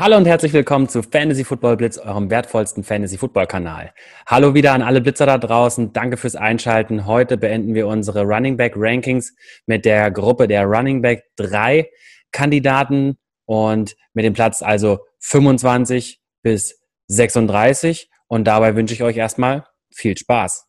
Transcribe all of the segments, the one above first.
Hallo und herzlich willkommen zu Fantasy Football Blitz, eurem wertvollsten Fantasy Football Kanal. Hallo wieder an alle Blitzer da draußen. Danke fürs Einschalten. Heute beenden wir unsere Running Back Rankings mit der Gruppe der Running Back 3 Kandidaten und mit dem Platz also 25 bis 36. Und dabei wünsche ich euch erstmal viel Spaß.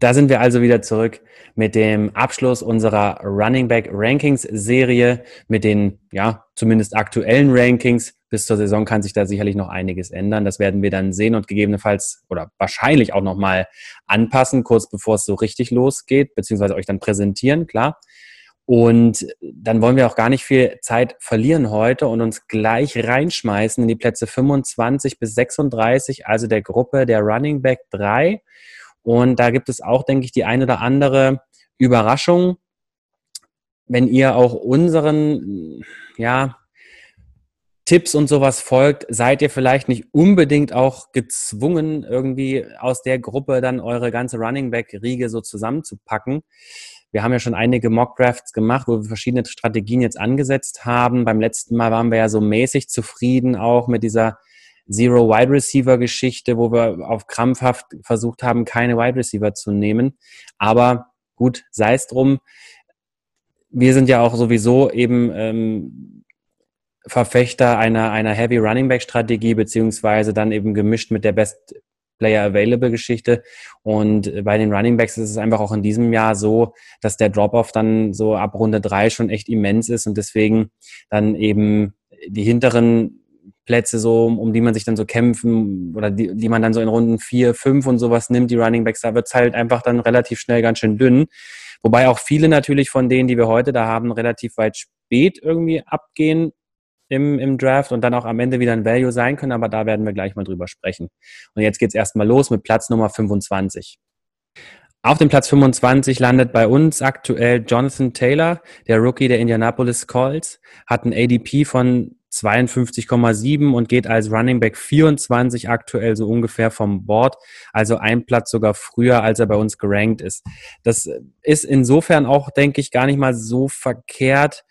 Da sind wir also wieder zurück mit dem Abschluss unserer Running Back Rankings Serie, mit den, ja, zumindest aktuellen Rankings. Bis zur Saison kann sich da sicherlich noch einiges ändern. Das werden wir dann sehen und gegebenenfalls oder wahrscheinlich auch nochmal anpassen, kurz bevor es so richtig losgeht, beziehungsweise euch dann präsentieren, klar. Und dann wollen wir auch gar nicht viel Zeit verlieren heute und uns gleich reinschmeißen in die Plätze 25 bis 36, also der Gruppe der Running Back 3. Und da gibt es auch, denke ich, die eine oder andere Überraschung. Wenn ihr auch unseren, ja, Tipps und sowas folgt, seid ihr vielleicht nicht unbedingt auch gezwungen, irgendwie aus der Gruppe dann eure ganze Running Back-Riege so zusammenzupacken. Wir haben ja schon einige Mock-Drafts gemacht, wo wir verschiedene Strategien jetzt angesetzt haben. Beim letzten Mal waren wir ja so mäßig zufrieden auch mit dieser Zero Wide Receiver Geschichte, wo wir auf krampfhaft versucht haben, keine Wide Receiver zu nehmen. Aber gut, sei es drum. Wir sind ja auch sowieso eben ähm, Verfechter einer, einer Heavy Running Back Strategie, beziehungsweise dann eben gemischt mit der Best Player Available Geschichte. Und bei den Running Backs ist es einfach auch in diesem Jahr so, dass der Drop-off dann so ab Runde drei schon echt immens ist und deswegen dann eben die hinteren Plätze so, um die man sich dann so kämpfen oder die, die man dann so in Runden vier, fünf und sowas nimmt, die Running Backs, da wird es halt einfach dann relativ schnell ganz schön dünn. Wobei auch viele natürlich von denen, die wir heute da haben, relativ weit spät irgendwie abgehen im, im Draft und dann auch am Ende wieder ein Value sein können, aber da werden wir gleich mal drüber sprechen. Und jetzt geht's erstmal los mit Platz Nummer 25. Auf dem Platz 25 landet bei uns aktuell Jonathan Taylor, der Rookie der Indianapolis Colts, hat ein ADP von 52,7 und geht als Running Back 24 aktuell so ungefähr vom Board. Also ein Platz sogar früher, als er bei uns gerankt ist. Das ist insofern auch, denke ich, gar nicht mal so verkehrt,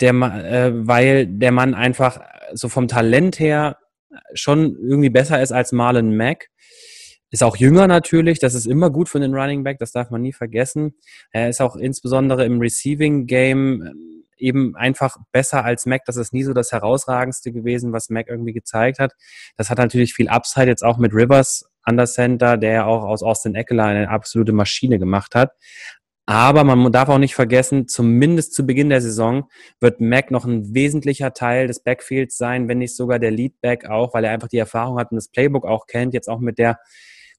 der, äh, weil der Mann einfach so vom Talent her schon irgendwie besser ist als Marlon Mack. Ist auch jünger natürlich, das ist immer gut für den Running Back, das darf man nie vergessen. Er ist auch insbesondere im Receiving Game eben einfach besser als Mac. Das ist nie so das herausragendste gewesen, was Mac irgendwie gezeigt hat. Das hat natürlich viel Upside jetzt auch mit Rivers an der Center, der ja auch aus Austin Eckler eine absolute Maschine gemacht hat. Aber man darf auch nicht vergessen, zumindest zu Beginn der Saison wird Mac noch ein wesentlicher Teil des Backfields sein, wenn nicht sogar der Leadback auch, weil er einfach die Erfahrung hat und das Playbook auch kennt, jetzt auch mit der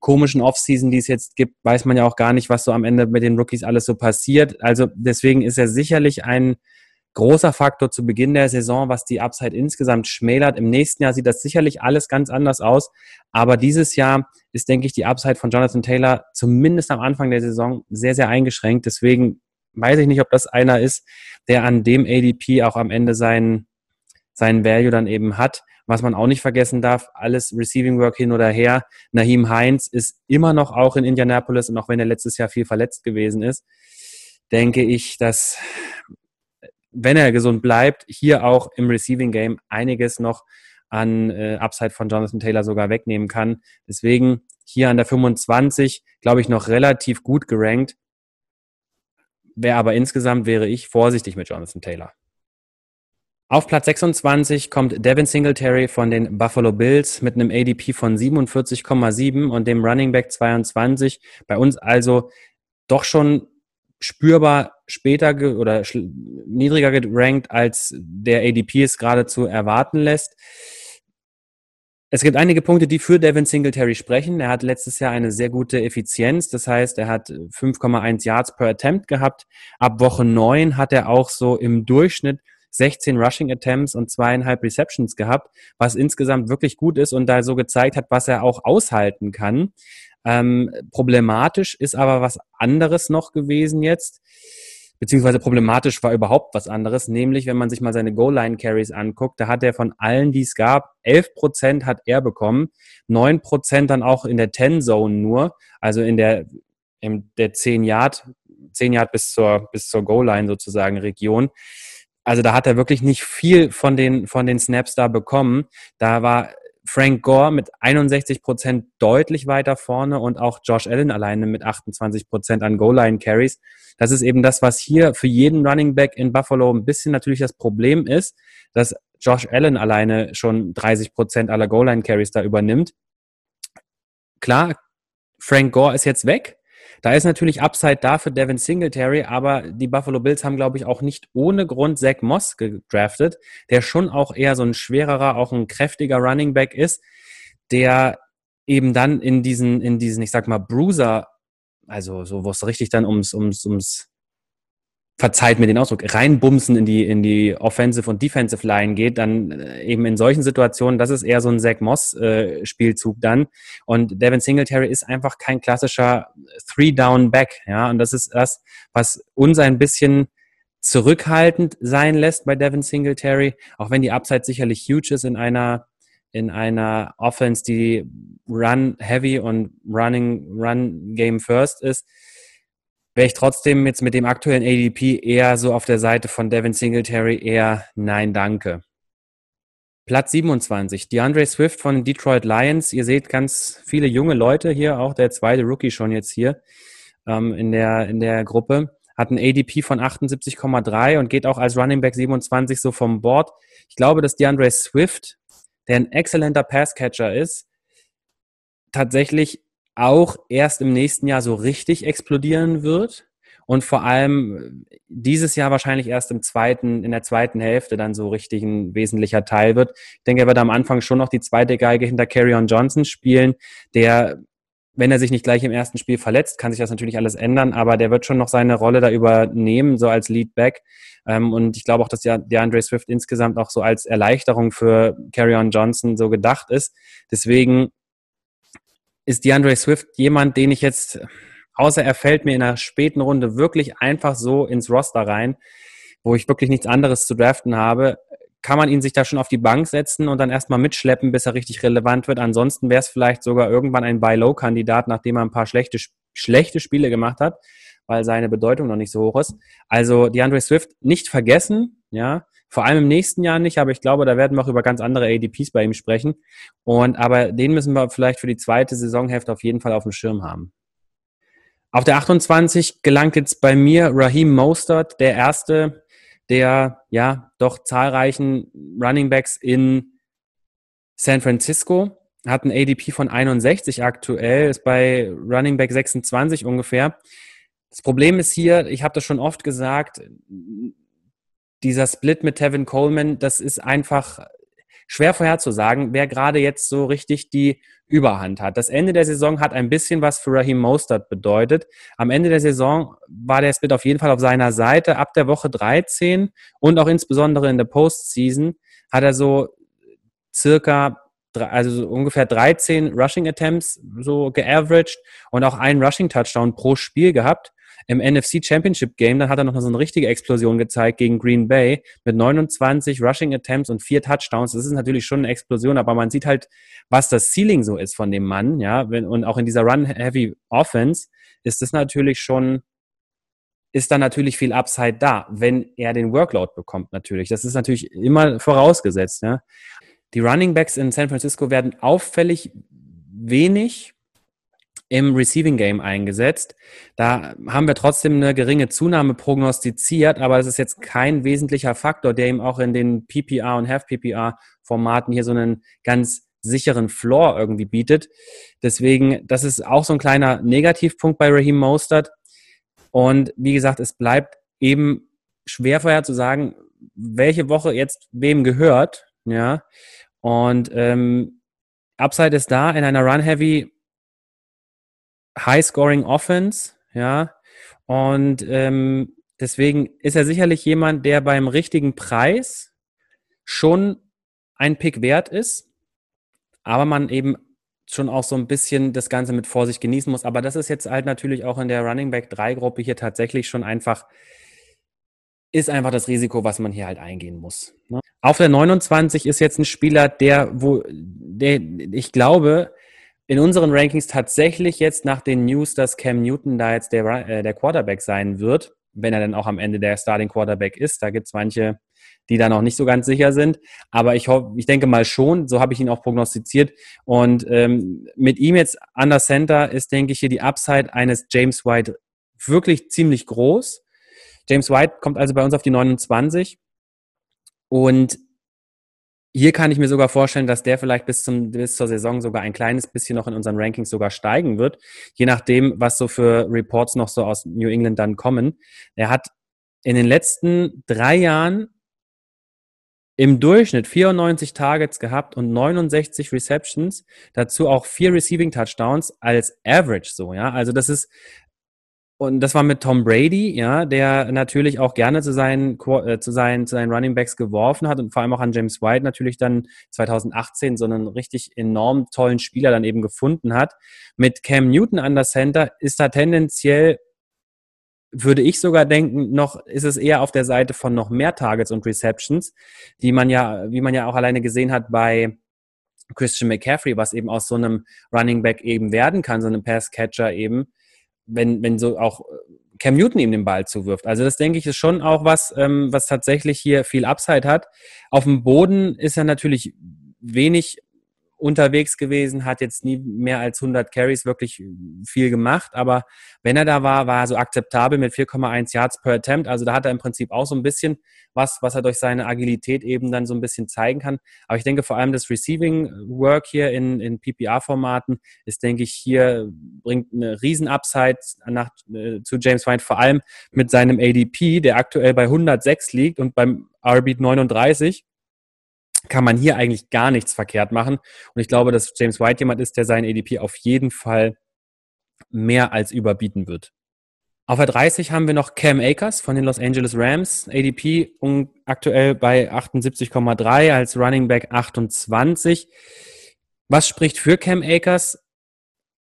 komischen Offseason, die es jetzt gibt, weiß man ja auch gar nicht, was so am Ende mit den Rookies alles so passiert. Also deswegen ist er sicherlich ein großer Faktor zu Beginn der Saison, was die Upside insgesamt schmälert. Im nächsten Jahr sieht das sicherlich alles ganz anders aus. Aber dieses Jahr ist, denke ich, die Upside von Jonathan Taylor zumindest am Anfang der Saison sehr, sehr eingeschränkt. Deswegen weiß ich nicht, ob das einer ist, der an dem ADP auch am Ende seinen, seinen Value dann eben hat. Was man auch nicht vergessen darf, alles Receiving Work hin oder her. Naheem Heinz ist immer noch auch in Indianapolis und auch wenn er letztes Jahr viel verletzt gewesen ist, denke ich, dass wenn er gesund bleibt, hier auch im Receiving Game einiges noch an äh, Upside von Jonathan Taylor sogar wegnehmen kann. Deswegen hier an der 25, glaube ich, noch relativ gut gerankt. Wäre aber insgesamt wäre ich vorsichtig mit Jonathan Taylor. Auf Platz 26 kommt Devin Singletary von den Buffalo Bills mit einem ADP von 47,7 und dem Running Back 22. Bei uns also doch schon spürbar später oder niedriger gerankt, als der ADP es geradezu erwarten lässt. Es gibt einige Punkte, die für Devin Singletary sprechen. Er hat letztes Jahr eine sehr gute Effizienz. Das heißt, er hat 5,1 Yards per Attempt gehabt. Ab Woche 9 hat er auch so im Durchschnitt 16 Rushing Attempts und zweieinhalb Receptions gehabt, was insgesamt wirklich gut ist und da so gezeigt hat, was er auch aushalten kann. Ähm, problematisch ist aber was anderes noch gewesen jetzt beziehungsweise problematisch war überhaupt was anderes, nämlich wenn man sich mal seine Goal-Line-Carries anguckt, da hat er von allen, die es gab, 11 Prozent hat er bekommen, 9 Prozent dann auch in der 10-Zone nur, also in der, in der 10 Yard, 10 Yard bis zur, bis zur Goal-Line sozusagen Region. Also da hat er wirklich nicht viel von den, von den Snaps da bekommen. Da war Frank Gore mit 61 Prozent deutlich weiter vorne und auch Josh Allen alleine mit 28 Prozent an Goal-Line-Carries. Das ist eben das, was hier für jeden Running Back in Buffalo ein bisschen natürlich das Problem ist, dass Josh Allen alleine schon 30 Prozent aller Goal-Line-Carries da übernimmt. Klar, Frank Gore ist jetzt weg. Da ist natürlich Upside da für Devin Singletary, aber die Buffalo Bills haben, glaube ich, auch nicht ohne Grund Zach Moss gedraftet, der schon auch eher so ein schwererer, auch ein kräftiger Running Back ist, der eben dann in diesen, in diesen, ich sag mal, Bruiser, also so, wo es richtig dann ums, ums, ums verzeiht mir den Ausdruck, reinbumsen in die, in die Offensive und Defensive Line geht, dann äh, eben in solchen Situationen, das ist eher so ein Zach Moss-Spielzug äh, dann. Und Devin Singletary ist einfach kein klassischer Three-Down-Back, ja. Und das ist das, was uns ein bisschen zurückhaltend sein lässt bei Devin Singletary, auch wenn die Upside sicherlich huge ist in einer in einer Offense, die Run Heavy und Running Run Game First ist wäre ich trotzdem jetzt mit dem aktuellen ADP eher so auf der Seite von Devin Singletary eher nein, danke. Platz 27, DeAndre Swift von Detroit Lions. Ihr seht ganz viele junge Leute hier, auch der zweite Rookie schon jetzt hier ähm, in, der, in der Gruppe. Hat ein ADP von 78,3 und geht auch als Running Back 27 so vom Board. Ich glaube, dass DeAndre Swift, der ein exzellenter Passcatcher ist, tatsächlich auch erst im nächsten Jahr so richtig explodieren wird und vor allem dieses Jahr wahrscheinlich erst im zweiten, in der zweiten Hälfte dann so richtig ein wesentlicher Teil wird. Ich denke, er wird am Anfang schon noch die zweite Geige hinter Carrion Johnson spielen, der, wenn er sich nicht gleich im ersten Spiel verletzt, kann sich das natürlich alles ändern, aber der wird schon noch seine Rolle da übernehmen, so als Leadback. Ähm, und ich glaube auch, dass der Andre Swift insgesamt auch so als Erleichterung für Carrion Johnson so gedacht ist. Deswegen ist DeAndre Swift jemand, den ich jetzt, außer er fällt mir in einer späten Runde wirklich einfach so ins Roster rein, wo ich wirklich nichts anderes zu draften habe, kann man ihn sich da schon auf die Bank setzen und dann erstmal mitschleppen, bis er richtig relevant wird. Ansonsten wäre es vielleicht sogar irgendwann ein Buy-Low-Kandidat, nachdem er ein paar schlechte, schlechte Spiele gemacht hat, weil seine Bedeutung noch nicht so hoch ist. Also DeAndre Swift nicht vergessen, ja, vor allem im nächsten Jahr nicht, aber ich glaube, da werden wir auch über ganz andere ADPs bei ihm sprechen. Und aber den müssen wir vielleicht für die zweite Saisonhälfte auf jeden Fall auf dem Schirm haben. Auf der 28 gelangt jetzt bei mir Raheem Mostert, der erste der ja doch zahlreichen Running Backs in San Francisco. Hat ein ADP von 61 aktuell, ist bei Running Back 26 ungefähr. Das Problem ist hier, ich habe das schon oft gesagt, dieser Split mit Tevin Coleman, das ist einfach schwer vorherzusagen, wer gerade jetzt so richtig die Überhand hat. Das Ende der Saison hat ein bisschen was für Raheem Mostert bedeutet. Am Ende der Saison war der Split auf jeden Fall auf seiner Seite. Ab der Woche 13 und auch insbesondere in der Postseason hat er so circa also so ungefähr 13 Rushing Attempts so geaveraged und auch einen Rushing Touchdown pro Spiel gehabt im NFC Championship Game, dann hat er noch so eine richtige Explosion gezeigt gegen Green Bay mit 29 Rushing Attempts und vier Touchdowns. Das ist natürlich schon eine Explosion, aber man sieht halt, was das Ceiling so ist von dem Mann, ja, und auch in dieser Run-Heavy Offense ist das natürlich schon, ist da natürlich viel Upside da, wenn er den Workload bekommt natürlich. Das ist natürlich immer vorausgesetzt, ja. Die Running Backs in San Francisco werden auffällig wenig im Receiving Game eingesetzt. Da haben wir trotzdem eine geringe Zunahme prognostiziert, aber es ist jetzt kein wesentlicher Faktor, der ihm auch in den PPR und Half-PPR-Formaten hier so einen ganz sicheren Floor irgendwie bietet. Deswegen, das ist auch so ein kleiner Negativpunkt bei Raheem Mostert. Und wie gesagt, es bleibt eben schwer vorher zu sagen, welche Woche jetzt wem gehört. Ja. Und ähm, Upside ist da in einer Run-Heavy High-Scoring Offense, ja. Und ähm, Deswegen ist er sicherlich jemand, der beim richtigen Preis schon ein Pick wert ist, aber man eben schon auch so ein bisschen das Ganze mit Vorsicht genießen muss. Aber das ist jetzt halt natürlich auch in der Running Back 3 Gruppe hier tatsächlich schon einfach, ist einfach das Risiko, was man hier halt eingehen muss. Ne? Auf der 29 ist jetzt ein Spieler, der, wo, der, ich glaube, in unseren Rankings tatsächlich jetzt nach den News, dass Cam Newton da jetzt der, äh, der Quarterback sein wird, wenn er dann auch am Ende der Starting Quarterback ist. Da gibt es manche, die da noch nicht so ganz sicher sind. Aber ich hoffe, ich denke mal schon, so habe ich ihn auch prognostiziert. Und ähm, mit ihm jetzt an der Center ist, denke ich, hier die Upside eines James White wirklich ziemlich groß. James White kommt also bei uns auf die 29. Und hier kann ich mir sogar vorstellen, dass der vielleicht bis, zum, bis zur Saison sogar ein kleines bisschen noch in unseren Rankings sogar steigen wird, je nachdem, was so für Reports noch so aus New England dann kommen. Er hat in den letzten drei Jahren im Durchschnitt 94 Targets gehabt und 69 Receptions, dazu auch vier Receiving Touchdowns als Average so, ja. Also das ist und das war mit Tom Brady, ja, der natürlich auch gerne zu seinen, äh, zu seinen, zu seinen Running Backs geworfen hat und vor allem auch an James White natürlich dann 2018 so einen richtig enorm tollen Spieler dann eben gefunden hat. Mit Cam Newton an der Center ist da tendenziell würde ich sogar denken, noch ist es eher auf der Seite von noch mehr Targets und Receptions, die man ja, wie man ja auch alleine gesehen hat bei Christian McCaffrey, was eben aus so einem Running Back eben werden kann, so einem Pass Catcher eben, wenn, wenn so auch äh, Cam Newton ihm den Ball zuwirft. Also das denke ich ist schon auch was, ähm, was tatsächlich hier viel Upside hat. Auf dem Boden ist er natürlich wenig unterwegs gewesen, hat jetzt nie mehr als 100 Carries wirklich viel gemacht, aber wenn er da war, war er so akzeptabel mit 4,1 Yards per Attempt. Also da hat er im Prinzip auch so ein bisschen was, was er durch seine Agilität eben dann so ein bisschen zeigen kann. Aber ich denke vor allem das Receiving Work hier in, in PPR-Formaten ist, denke ich, hier bringt eine riesen Upside nach, äh, zu James White, vor allem mit seinem ADP, der aktuell bei 106 liegt und beim RB 39 kann man hier eigentlich gar nichts verkehrt machen. Und ich glaube, dass James White jemand ist, der seinen ADP auf jeden Fall mehr als überbieten wird. Auf der 30 haben wir noch Cam Akers von den Los Angeles Rams, ADP aktuell bei 78,3 als Running Back 28. Was spricht für Cam Akers?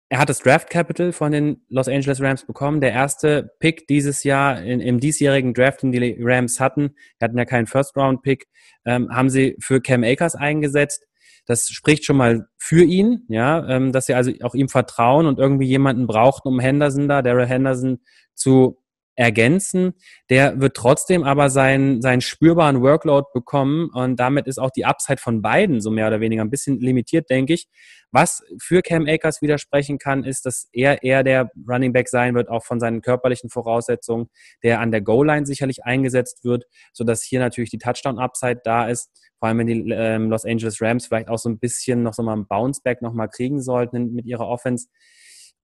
Er hat das Draft Capital von den Los Angeles Rams bekommen. Der erste Pick dieses Jahr in, im diesjährigen Draft, den die Rams hatten, die hatten ja keinen First-Round-Pick, ähm, haben sie für Cam Akers eingesetzt. Das spricht schon mal für ihn, ja, ähm, dass sie also auch ihm vertrauen und irgendwie jemanden brauchten, um Henderson da, Daryl Henderson, zu ergänzen. Der wird trotzdem aber seinen, seinen spürbaren Workload bekommen und damit ist auch die Upside von beiden so mehr oder weniger ein bisschen limitiert, denke ich. Was für Cam Akers widersprechen kann, ist, dass er eher der Running Back sein wird, auch von seinen körperlichen Voraussetzungen, der an der Goal-Line sicherlich eingesetzt wird, sodass hier natürlich die Touchdown-Upside da ist. Vor allem, wenn die ähm, Los Angeles Rams vielleicht auch so ein bisschen noch so mal ein Bounce-Back noch mal kriegen sollten mit ihrer Offense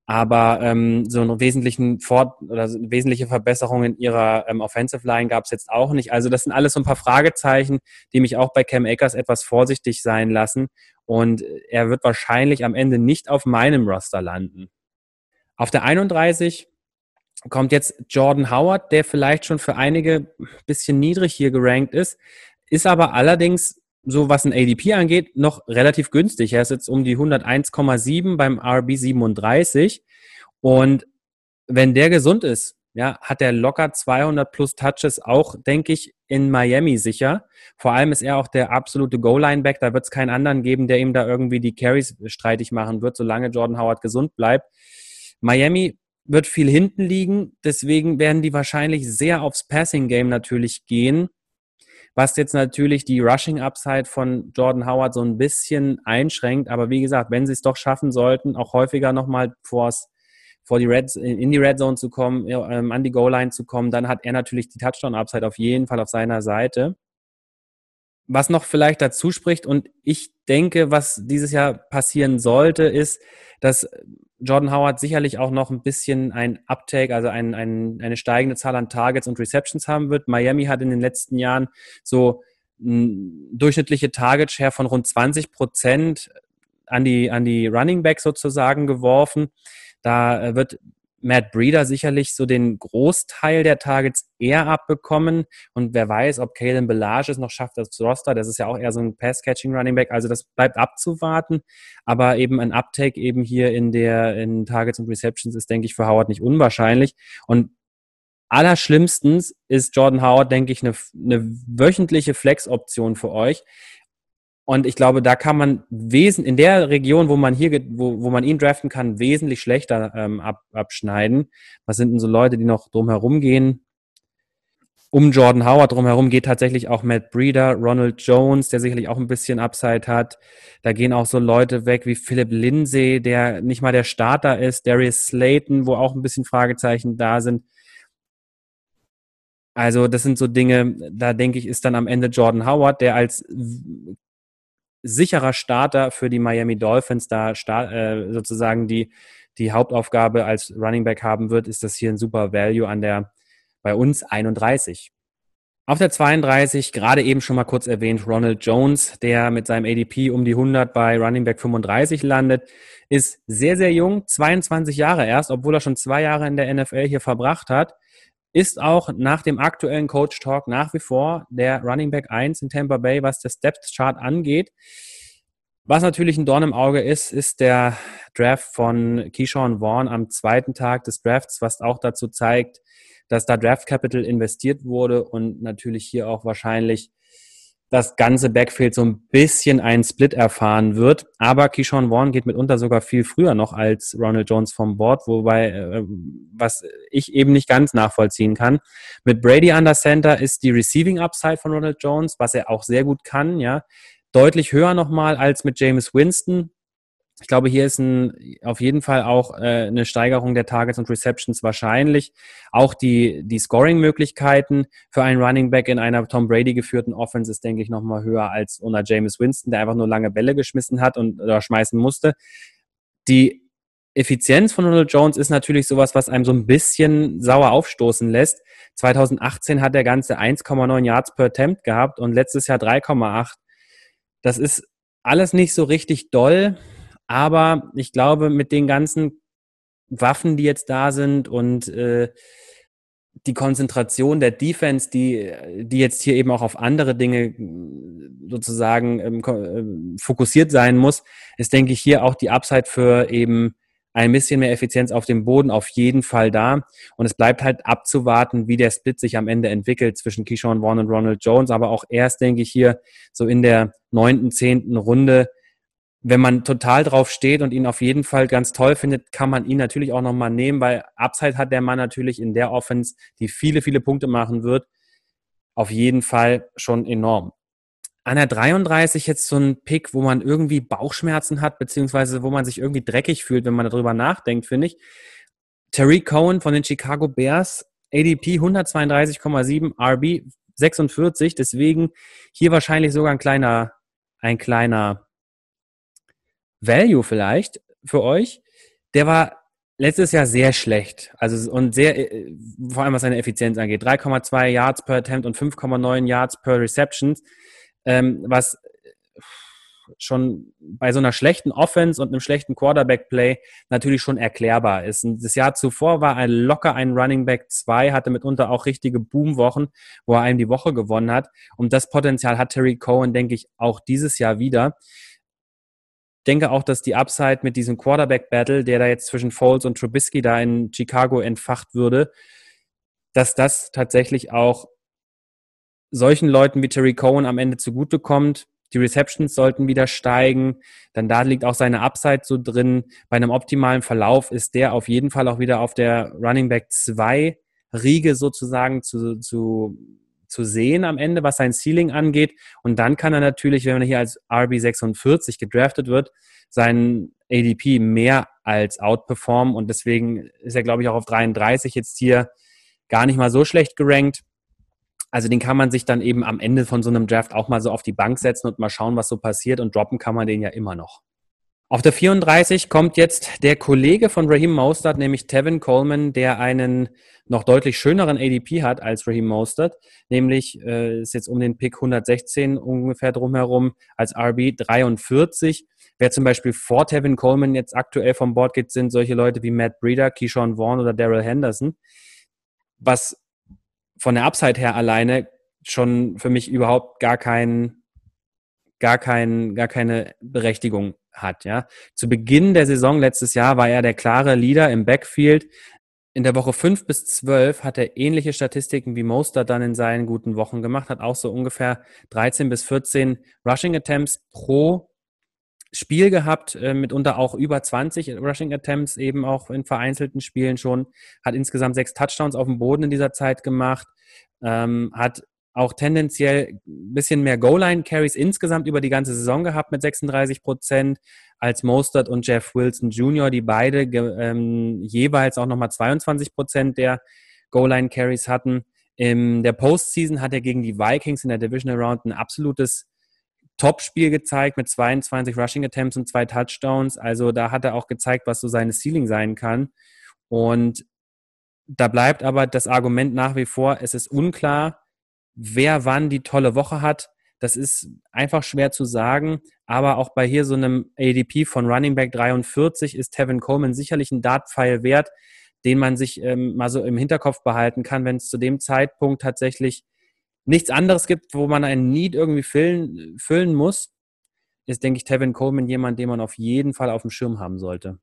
aber ähm, so einen wesentlichen Fort oder so wesentliche Verbesserung in ihrer ähm, Offensive Line gab es jetzt auch nicht. Also das sind alles so ein paar Fragezeichen, die mich auch bei Cam Akers etwas vorsichtig sein lassen. Und er wird wahrscheinlich am Ende nicht auf meinem Roster landen. Auf der 31 kommt jetzt Jordan Howard, der vielleicht schon für einige bisschen niedrig hier gerankt ist, ist aber allerdings so was ein ADP angeht, noch relativ günstig. Er ist jetzt um die 101,7 beim RB 37. Und wenn der gesund ist, ja, hat er locker 200 plus Touches auch, denke ich, in Miami sicher. Vor allem ist er auch der absolute Goal-Line-Back. Da wird es keinen anderen geben, der ihm da irgendwie die Carries streitig machen wird, solange Jordan Howard gesund bleibt. Miami wird viel hinten liegen. Deswegen werden die wahrscheinlich sehr aufs Passing-Game natürlich gehen was jetzt natürlich die Rushing Upside von Jordan Howard so ein bisschen einschränkt. Aber wie gesagt, wenn sie es doch schaffen sollten, auch häufiger nochmal vors vor die Red, in die Red Zone zu kommen, ähm, an die Goal Line zu kommen, dann hat er natürlich die Touchdown Upside auf jeden Fall auf seiner Seite. Was noch vielleicht dazu spricht und ich denke, was dieses Jahr passieren sollte, ist, dass Jordan Howard sicherlich auch noch ein bisschen ein Uptake, also ein, ein, eine steigende Zahl an Targets und Receptions haben wird. Miami hat in den letzten Jahren so durchschnittliche Target Share von rund 20 Prozent an die, an die Running Back sozusagen geworfen. Da äh, wird Matt Breeder sicherlich so den Großteil der Targets eher abbekommen. Und wer weiß, ob Kalen Belage es noch schafft, das Roster. Das ist ja auch eher so ein Pass-Catching Running Back. Also das bleibt abzuwarten. Aber eben ein Uptake eben hier in der, in Targets und Receptions ist, denke ich, für Howard nicht unwahrscheinlich. Und allerschlimmstens ist Jordan Howard, denke ich, eine, eine wöchentliche Flex-Option für euch. Und ich glaube, da kann man wesen in der Region, wo man hier, wo, wo man ihn draften kann, wesentlich schlechter ähm, ab, abschneiden. Was sind denn so Leute, die noch drumherum gehen? Um Jordan Howard drumherum geht tatsächlich auch Matt Breeder, Ronald Jones, der sicherlich auch ein bisschen Upside hat. Da gehen auch so Leute weg wie Philip Lindsay, der nicht mal der Starter ist, Darius Slayton, wo auch ein bisschen Fragezeichen da sind. Also das sind so Dinge, da denke ich, ist dann am Ende Jordan Howard, der als sicherer Starter für die Miami Dolphins da start, äh, sozusagen die, die Hauptaufgabe als Running Back haben wird, ist das hier ein super Value an der bei uns 31. Auf der 32, gerade eben schon mal kurz erwähnt, Ronald Jones, der mit seinem ADP um die 100 bei Running Back 35 landet, ist sehr, sehr jung, 22 Jahre erst, obwohl er schon zwei Jahre in der NFL hier verbracht hat ist auch nach dem aktuellen Coach Talk nach wie vor der Running Back 1 in Tampa Bay, was das Depth Chart angeht. Was natürlich ein Dorn im Auge ist, ist der Draft von Keyshawn Vaughn am zweiten Tag des Drafts, was auch dazu zeigt, dass da Draft Capital investiert wurde und natürlich hier auch wahrscheinlich das ganze Backfield so ein bisschen einen Split erfahren wird. Aber Keyshawn Vaughn geht mitunter sogar viel früher noch als Ronald Jones vom Board, wobei, äh, was ich eben nicht ganz nachvollziehen kann. Mit Brady an der Center ist die Receiving Upside von Ronald Jones, was er auch sehr gut kann, ja, deutlich höher nochmal als mit James Winston. Ich glaube, hier ist ein, auf jeden Fall auch äh, eine Steigerung der Targets und Receptions wahrscheinlich. Auch die, die Scoring-Möglichkeiten für einen Running Back in einer Tom Brady geführten Offense ist, denke ich, nochmal höher als unter James Winston, der einfach nur lange Bälle geschmissen hat und oder schmeißen musste. Die Effizienz von Ronald Jones ist natürlich sowas, was einem so ein bisschen sauer aufstoßen lässt. 2018 hat der ganze 1,9 Yards per Attempt gehabt und letztes Jahr 3,8. Das ist alles nicht so richtig doll. Aber ich glaube, mit den ganzen Waffen, die jetzt da sind und äh, die Konzentration der Defense, die, die jetzt hier eben auch auf andere Dinge sozusagen ähm, äh, fokussiert sein muss, ist, denke ich, hier auch die Upside für eben ein bisschen mehr Effizienz auf dem Boden auf jeden Fall da. Und es bleibt halt abzuwarten, wie der Split sich am Ende entwickelt zwischen Keyshawn Vaughn und Ronald Jones. Aber auch erst, denke ich, hier so in der neunten, zehnten Runde wenn man total drauf steht und ihn auf jeden Fall ganz toll findet, kann man ihn natürlich auch nochmal nehmen, weil Upside hat der Mann natürlich in der Offense, die viele, viele Punkte machen wird, auf jeden Fall schon enorm. An der 33 jetzt so ein Pick, wo man irgendwie Bauchschmerzen hat, beziehungsweise wo man sich irgendwie dreckig fühlt, wenn man darüber nachdenkt, finde ich. Terry Cohen von den Chicago Bears, ADP 132,7, RB 46, deswegen hier wahrscheinlich sogar ein kleiner, ein kleiner Value vielleicht für euch, der war letztes Jahr sehr schlecht. Also und sehr, äh, vor allem was seine Effizienz angeht. 3,2 Yards per Attempt und 5,9 Yards per Receptions, ähm, was schon bei so einer schlechten Offense und einem schlechten Quarterback-Play natürlich schon erklärbar ist. Das Jahr zuvor war er locker ein Running Back 2, hatte mitunter auch richtige Boomwochen, wo er einem die Woche gewonnen hat. Und das Potenzial hat Terry Cohen, denke ich, auch dieses Jahr wieder denke auch, dass die Upside mit diesem Quarterback-Battle, der da jetzt zwischen Foles und Trubisky da in Chicago entfacht würde, dass das tatsächlich auch solchen Leuten wie Terry Cohen am Ende zugutekommt. Die Receptions sollten wieder steigen. Dann da liegt auch seine Upside so drin. Bei einem optimalen Verlauf ist der auf jeden Fall auch wieder auf der Running Back 2 Riege sozusagen zu, zu zu sehen am Ende, was sein Ceiling angeht. Und dann kann er natürlich, wenn er hier als RB46 gedraftet wird, seinen ADP mehr als outperformen. Und deswegen ist er, glaube ich, auch auf 33 jetzt hier gar nicht mal so schlecht gerankt. Also den kann man sich dann eben am Ende von so einem Draft auch mal so auf die Bank setzen und mal schauen, was so passiert. Und droppen kann man den ja immer noch. Auf der 34 kommt jetzt der Kollege von Raheem Mostert, nämlich Tevin Coleman, der einen noch deutlich schöneren ADP hat als Raheem Mostert, nämlich äh, ist jetzt um den Pick 116 ungefähr drumherum als RB 43. Wer zum Beispiel vor Tevin Coleman jetzt aktuell vom Board geht, sind solche Leute wie Matt Breeder, Keyshawn Vaughn oder Daryl Henderson, was von der Upside her alleine schon für mich überhaupt gar kein gar, kein, gar keine Berechtigung hat. Ja. Zu Beginn der Saison letztes Jahr war er der klare Leader im Backfield. In der Woche 5 bis 12 hat er ähnliche Statistiken wie Moster dann in seinen guten Wochen gemacht, hat auch so ungefähr 13 bis 14 Rushing Attempts pro Spiel gehabt, äh, mitunter auch über 20 Rushing Attempts, eben auch in vereinzelten Spielen schon, hat insgesamt sechs Touchdowns auf dem Boden in dieser Zeit gemacht, ähm, hat auch tendenziell ein bisschen mehr Goal-Line-Carries insgesamt über die ganze Saison gehabt mit 36 Prozent als Mostert und Jeff Wilson Jr., die beide ähm, jeweils auch nochmal 22 Prozent der Goal-Line-Carries hatten. In der Postseason hat er gegen die Vikings in der Divisional Round ein absolutes Top-Spiel gezeigt mit 22 Rushing Attempts und zwei Touchdowns. Also da hat er auch gezeigt, was so seine Ceiling sein kann. Und da bleibt aber das Argument nach wie vor, es ist unklar, wer wann die tolle Woche hat, das ist einfach schwer zu sagen. Aber auch bei hier so einem ADP von Running Back 43 ist Tevin Coleman sicherlich ein Dartpfeil wert, den man sich ähm, mal so im Hinterkopf behalten kann, wenn es zu dem Zeitpunkt tatsächlich nichts anderes gibt, wo man einen Need irgendwie füllen, füllen muss, ist, denke ich, Tevin Coleman jemand, den man auf jeden Fall auf dem Schirm haben sollte.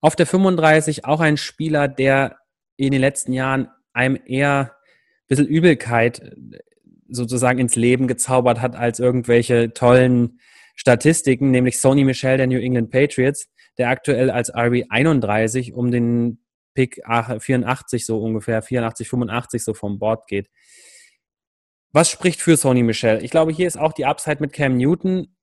Auf der 35 auch ein Spieler, der in den letzten Jahren einem eher bisschen Übelkeit äh, sozusagen ins Leben gezaubert hat als irgendwelche tollen Statistiken, nämlich Sony Michel der New England Patriots, der aktuell als RB 31 um den Pick 84 so ungefähr, 84, 85 so vom Board geht. Was spricht für Sony Michel? Ich glaube, hier ist auch die Upside mit Cam Newton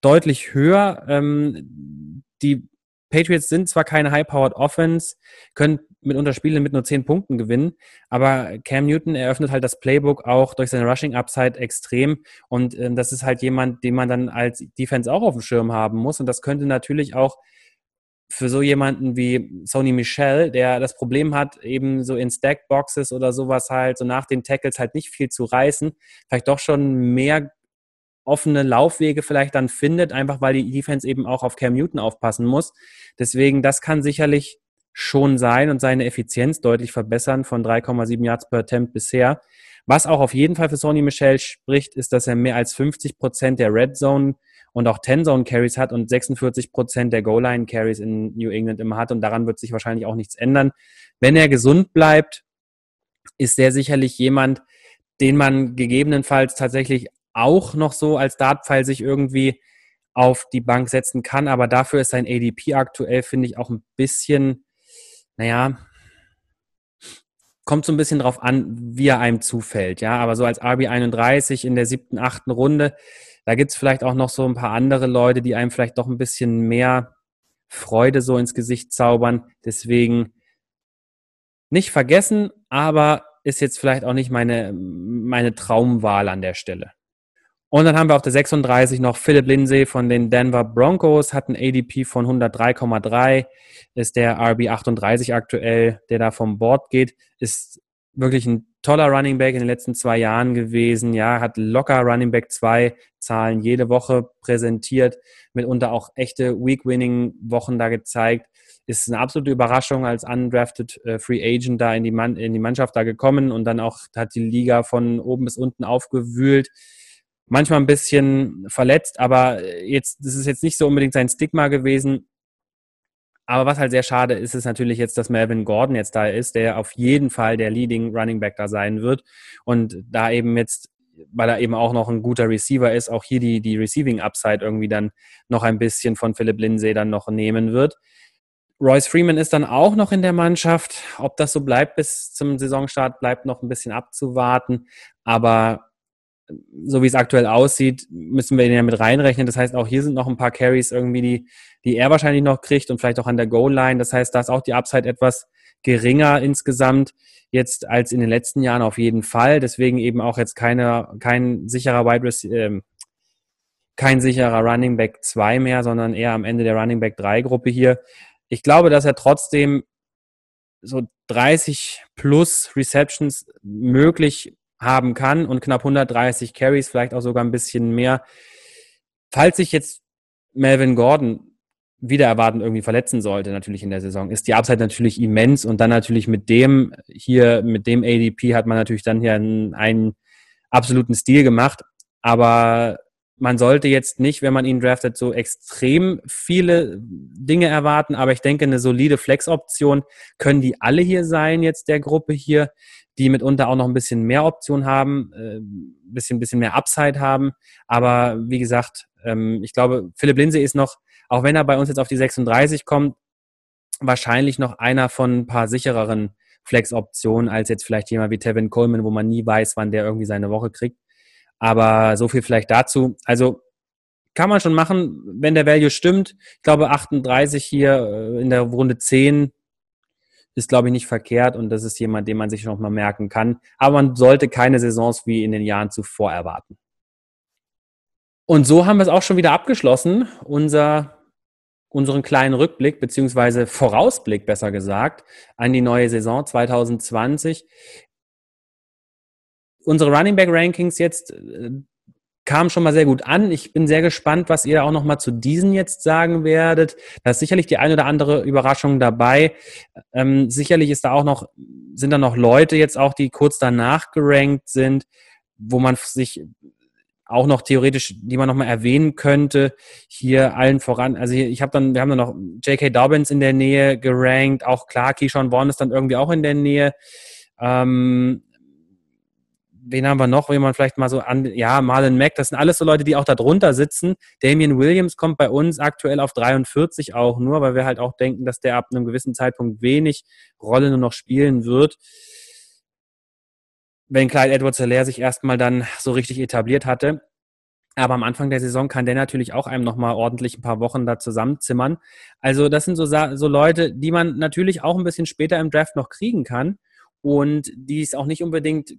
deutlich höher. Ähm, die Patriots sind zwar keine High-Powered Offense, können mitunter Spiele mit nur zehn Punkten gewinnen, aber Cam Newton eröffnet halt das Playbook auch durch seine Rushing-Upside extrem. Und äh, das ist halt jemand, den man dann als Defense auch auf dem Schirm haben muss. Und das könnte natürlich auch für so jemanden wie Sony Michel, der das Problem hat, eben so in Stack-Boxes oder sowas halt, so nach den Tackles halt nicht viel zu reißen, vielleicht doch schon mehr offene Laufwege vielleicht dann findet, einfach weil die Defense eben auch auf Cam Newton aufpassen muss. Deswegen, das kann sicherlich schon sein und seine Effizienz deutlich verbessern von 3,7 Yards per Attempt bisher. Was auch auf jeden Fall für Sony Michel spricht, ist, dass er mehr als 50 Prozent der Red Zone und auch 10 Zone Carries hat und 46 Prozent der Goal Line Carries in New England immer hat und daran wird sich wahrscheinlich auch nichts ändern. Wenn er gesund bleibt, ist er sicherlich jemand, den man gegebenenfalls tatsächlich auch noch so als Dartpfeil sich irgendwie auf die Bank setzen kann. Aber dafür ist sein ADP aktuell, finde ich, auch ein bisschen, naja, kommt so ein bisschen drauf an, wie er einem zufällt. Ja, aber so als RB31 in der siebten, achten Runde, da gibt's vielleicht auch noch so ein paar andere Leute, die einem vielleicht doch ein bisschen mehr Freude so ins Gesicht zaubern. Deswegen nicht vergessen, aber ist jetzt vielleicht auch nicht meine, meine Traumwahl an der Stelle. Und dann haben wir auf der 36 noch Philip Lindsay von den Denver Broncos, hat ein ADP von 103,3, ist der RB 38 aktuell, der da vom Board geht, ist wirklich ein toller Running Back in den letzten zwei Jahren gewesen. Ja, hat locker Running Back 2 Zahlen jede Woche präsentiert, mitunter auch echte Week-Winning-Wochen da gezeigt. Ist eine absolute Überraschung als undrafted äh, Free Agent da in die, Mann, in die Mannschaft da gekommen und dann auch hat die Liga von oben bis unten aufgewühlt manchmal ein bisschen verletzt, aber jetzt, das ist jetzt nicht so unbedingt sein Stigma gewesen. Aber was halt sehr schade ist, ist natürlich jetzt, dass Melvin Gordon jetzt da ist, der auf jeden Fall der Leading Running Back da sein wird. Und da eben jetzt, weil er eben auch noch ein guter Receiver ist, auch hier die, die Receiving Upside irgendwie dann noch ein bisschen von Philip Lindsay dann noch nehmen wird. Royce Freeman ist dann auch noch in der Mannschaft. Ob das so bleibt bis zum Saisonstart, bleibt noch ein bisschen abzuwarten. Aber so wie es aktuell aussieht, müssen wir ihn ja mit reinrechnen. Das heißt, auch hier sind noch ein paar Carries irgendwie, die, die er wahrscheinlich noch kriegt und vielleicht auch an der Goal-Line. Das heißt, da ist auch die Upside etwas geringer insgesamt jetzt als in den letzten Jahren auf jeden Fall. Deswegen eben auch jetzt keine, kein sicherer Wide Receiver, äh, kein sicherer Running Back 2 mehr, sondern eher am Ende der Running Back 3 Gruppe hier. Ich glaube, dass er trotzdem so 30 plus Receptions möglich haben kann und knapp 130 Carries, vielleicht auch sogar ein bisschen mehr. Falls sich jetzt Melvin Gordon wieder erwarten irgendwie verletzen sollte, natürlich in der Saison, ist die Upside natürlich immens und dann natürlich mit dem hier, mit dem ADP hat man natürlich dann hier einen, einen absoluten Stil gemacht. Aber man sollte jetzt nicht, wenn man ihn draftet, so extrem viele Dinge erwarten. Aber ich denke, eine solide Flex-Option können die alle hier sein, jetzt der Gruppe hier, die mitunter auch noch ein bisschen mehr Optionen haben, ein äh, bisschen, bisschen mehr Upside haben. Aber wie gesagt, ähm, ich glaube, Philipp Lindsay ist noch auch wenn er bei uns jetzt auf die 36 kommt, wahrscheinlich noch einer von ein paar sichereren Flex-Optionen als jetzt vielleicht jemand wie Tevin Coleman, wo man nie weiß, wann der irgendwie seine Woche kriegt. Aber so viel vielleicht dazu. Also kann man schon machen, wenn der Value stimmt. Ich glaube, 38 hier äh, in der Runde 10 ist, glaube ich, nicht verkehrt und das ist jemand, den man sich noch mal merken kann. Aber man sollte keine Saisons wie in den Jahren zuvor erwarten. Und so haben wir es auch schon wieder abgeschlossen, unser, unseren kleinen Rückblick, beziehungsweise Vorausblick, besser gesagt, an die neue Saison 2020. Unsere Running Back Rankings jetzt kamen schon mal sehr gut an. Ich bin sehr gespannt, was ihr auch noch mal zu diesen jetzt sagen werdet. Da ist sicherlich die eine oder andere Überraschung dabei. Ähm, sicherlich ist da auch noch, sind da noch Leute jetzt auch, die kurz danach gerankt sind, wo man sich auch noch theoretisch, die man nochmal erwähnen könnte, hier allen voran, also hier, ich habe dann, wir haben dann noch J.K. Dobbins in der Nähe gerankt, auch klar, Keyshawn Vaughn ist dann irgendwie auch in der Nähe. Ähm, wen haben wir noch, wenn man vielleicht mal so an, ja, Marlon Mack, das sind alles so Leute, die auch da drunter sitzen. Damian Williams kommt bei uns aktuell auf 43 auch nur, weil wir halt auch denken, dass der ab einem gewissen Zeitpunkt wenig Rolle nur noch spielen wird wenn Clyde Edwards Hilaire sich erstmal dann so richtig etabliert hatte. Aber am Anfang der Saison kann der natürlich auch einem nochmal ordentlich ein paar Wochen da zusammenzimmern. Also das sind so, so Leute, die man natürlich auch ein bisschen später im Draft noch kriegen kann und die es auch nicht unbedingt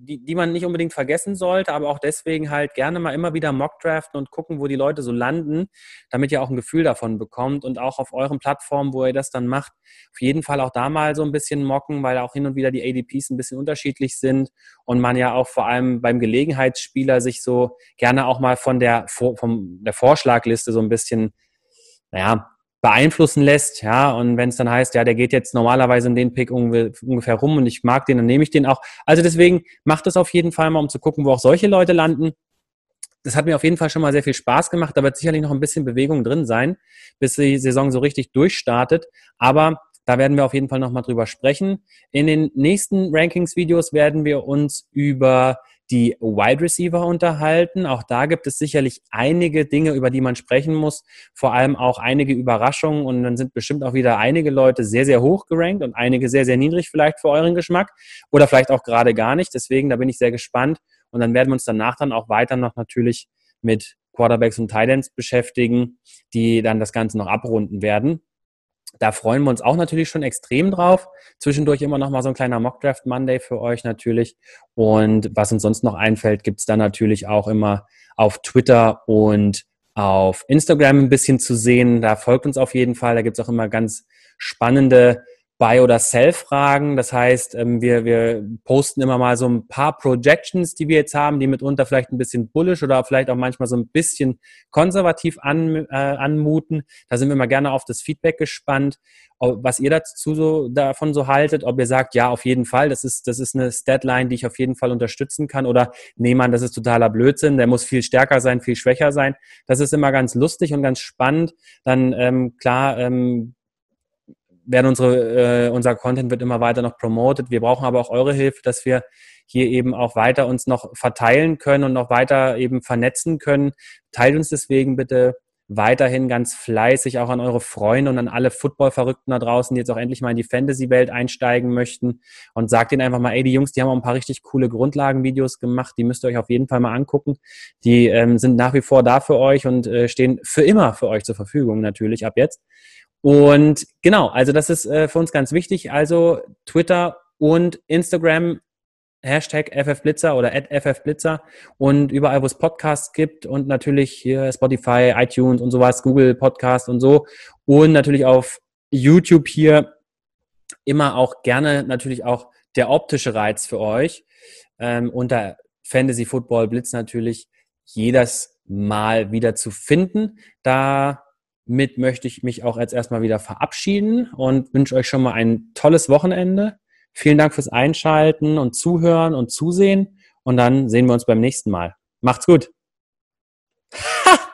die, die man nicht unbedingt vergessen sollte, aber auch deswegen halt gerne mal immer wieder Mockdraften und gucken, wo die Leute so landen, damit ihr auch ein Gefühl davon bekommt und auch auf euren Plattformen, wo ihr das dann macht, auf jeden Fall auch da mal so ein bisschen mocken, weil auch hin und wieder die ADPs ein bisschen unterschiedlich sind und man ja auch vor allem beim Gelegenheitsspieler sich so gerne auch mal von der, von der Vorschlagliste so ein bisschen, naja, beeinflussen lässt, ja, und wenn es dann heißt, ja, der geht jetzt normalerweise in den Pick ungefähr rum und ich mag den, dann nehme ich den auch. Also deswegen macht es auf jeden Fall mal, um zu gucken, wo auch solche Leute landen. Das hat mir auf jeden Fall schon mal sehr viel Spaß gemacht. Da wird sicherlich noch ein bisschen Bewegung drin sein, bis die Saison so richtig durchstartet. Aber da werden wir auf jeden Fall nochmal drüber sprechen. In den nächsten Rankings-Videos werden wir uns über die Wide Receiver unterhalten. Auch da gibt es sicherlich einige Dinge, über die man sprechen muss, vor allem auch einige Überraschungen und dann sind bestimmt auch wieder einige Leute sehr, sehr hoch gerankt und einige sehr, sehr niedrig vielleicht für euren Geschmack oder vielleicht auch gerade gar nicht. Deswegen, da bin ich sehr gespannt und dann werden wir uns danach dann auch weiter noch natürlich mit Quarterbacks und Titans beschäftigen, die dann das Ganze noch abrunden werden. Da freuen wir uns auch natürlich schon extrem drauf. Zwischendurch immer noch mal so ein kleiner Mockdraft Monday für euch natürlich. Und was uns sonst noch einfällt, gibt's dann natürlich auch immer auf Twitter und auf Instagram ein bisschen zu sehen. Da folgt uns auf jeden Fall. Da gibt's auch immer ganz spannende Buy- oder Sell-Fragen. Das heißt, ähm, wir, wir posten immer mal so ein paar Projections, die wir jetzt haben, die mitunter vielleicht ein bisschen bullish oder vielleicht auch manchmal so ein bisschen konservativ an, äh, anmuten. Da sind wir mal gerne auf das Feedback gespannt, was ihr dazu so, davon so haltet, ob ihr sagt, ja, auf jeden Fall, das ist, das ist eine Statline, die ich auf jeden Fall unterstützen kann oder nee, man, das ist totaler Blödsinn, der muss viel stärker sein, viel schwächer sein. Das ist immer ganz lustig und ganz spannend. Dann, ähm, klar, ähm, werden unsere, äh, unser Content wird immer weiter noch promoted. Wir brauchen aber auch eure Hilfe, dass wir hier eben auch weiter uns noch verteilen können und noch weiter eben vernetzen können. Teilt uns deswegen bitte weiterhin ganz fleißig auch an eure Freunde und an alle Football-Verrückten da draußen, die jetzt auch endlich mal in die Fantasy-Welt einsteigen möchten und sagt ihnen einfach mal, ey, die Jungs, die haben auch ein paar richtig coole Grundlagenvideos gemacht, die müsst ihr euch auf jeden Fall mal angucken. Die ähm, sind nach wie vor da für euch und äh, stehen für immer für euch zur Verfügung natürlich ab jetzt. Und genau, also das ist äh, für uns ganz wichtig. Also Twitter und Instagram Hashtag FFBlitzer oder FFBlitzer und überall, wo es Podcasts gibt und natürlich hier Spotify, iTunes und sowas, Google Podcast und so und natürlich auf YouTube hier immer auch gerne natürlich auch der optische Reiz für euch. Ähm, unter Fantasy Football Blitz natürlich jedes Mal wieder zu finden mit möchte ich mich auch jetzt erstmal wieder verabschieden und wünsche euch schon mal ein tolles Wochenende. Vielen Dank fürs Einschalten und Zuhören und Zusehen. Und dann sehen wir uns beim nächsten Mal. Macht's gut. Ha!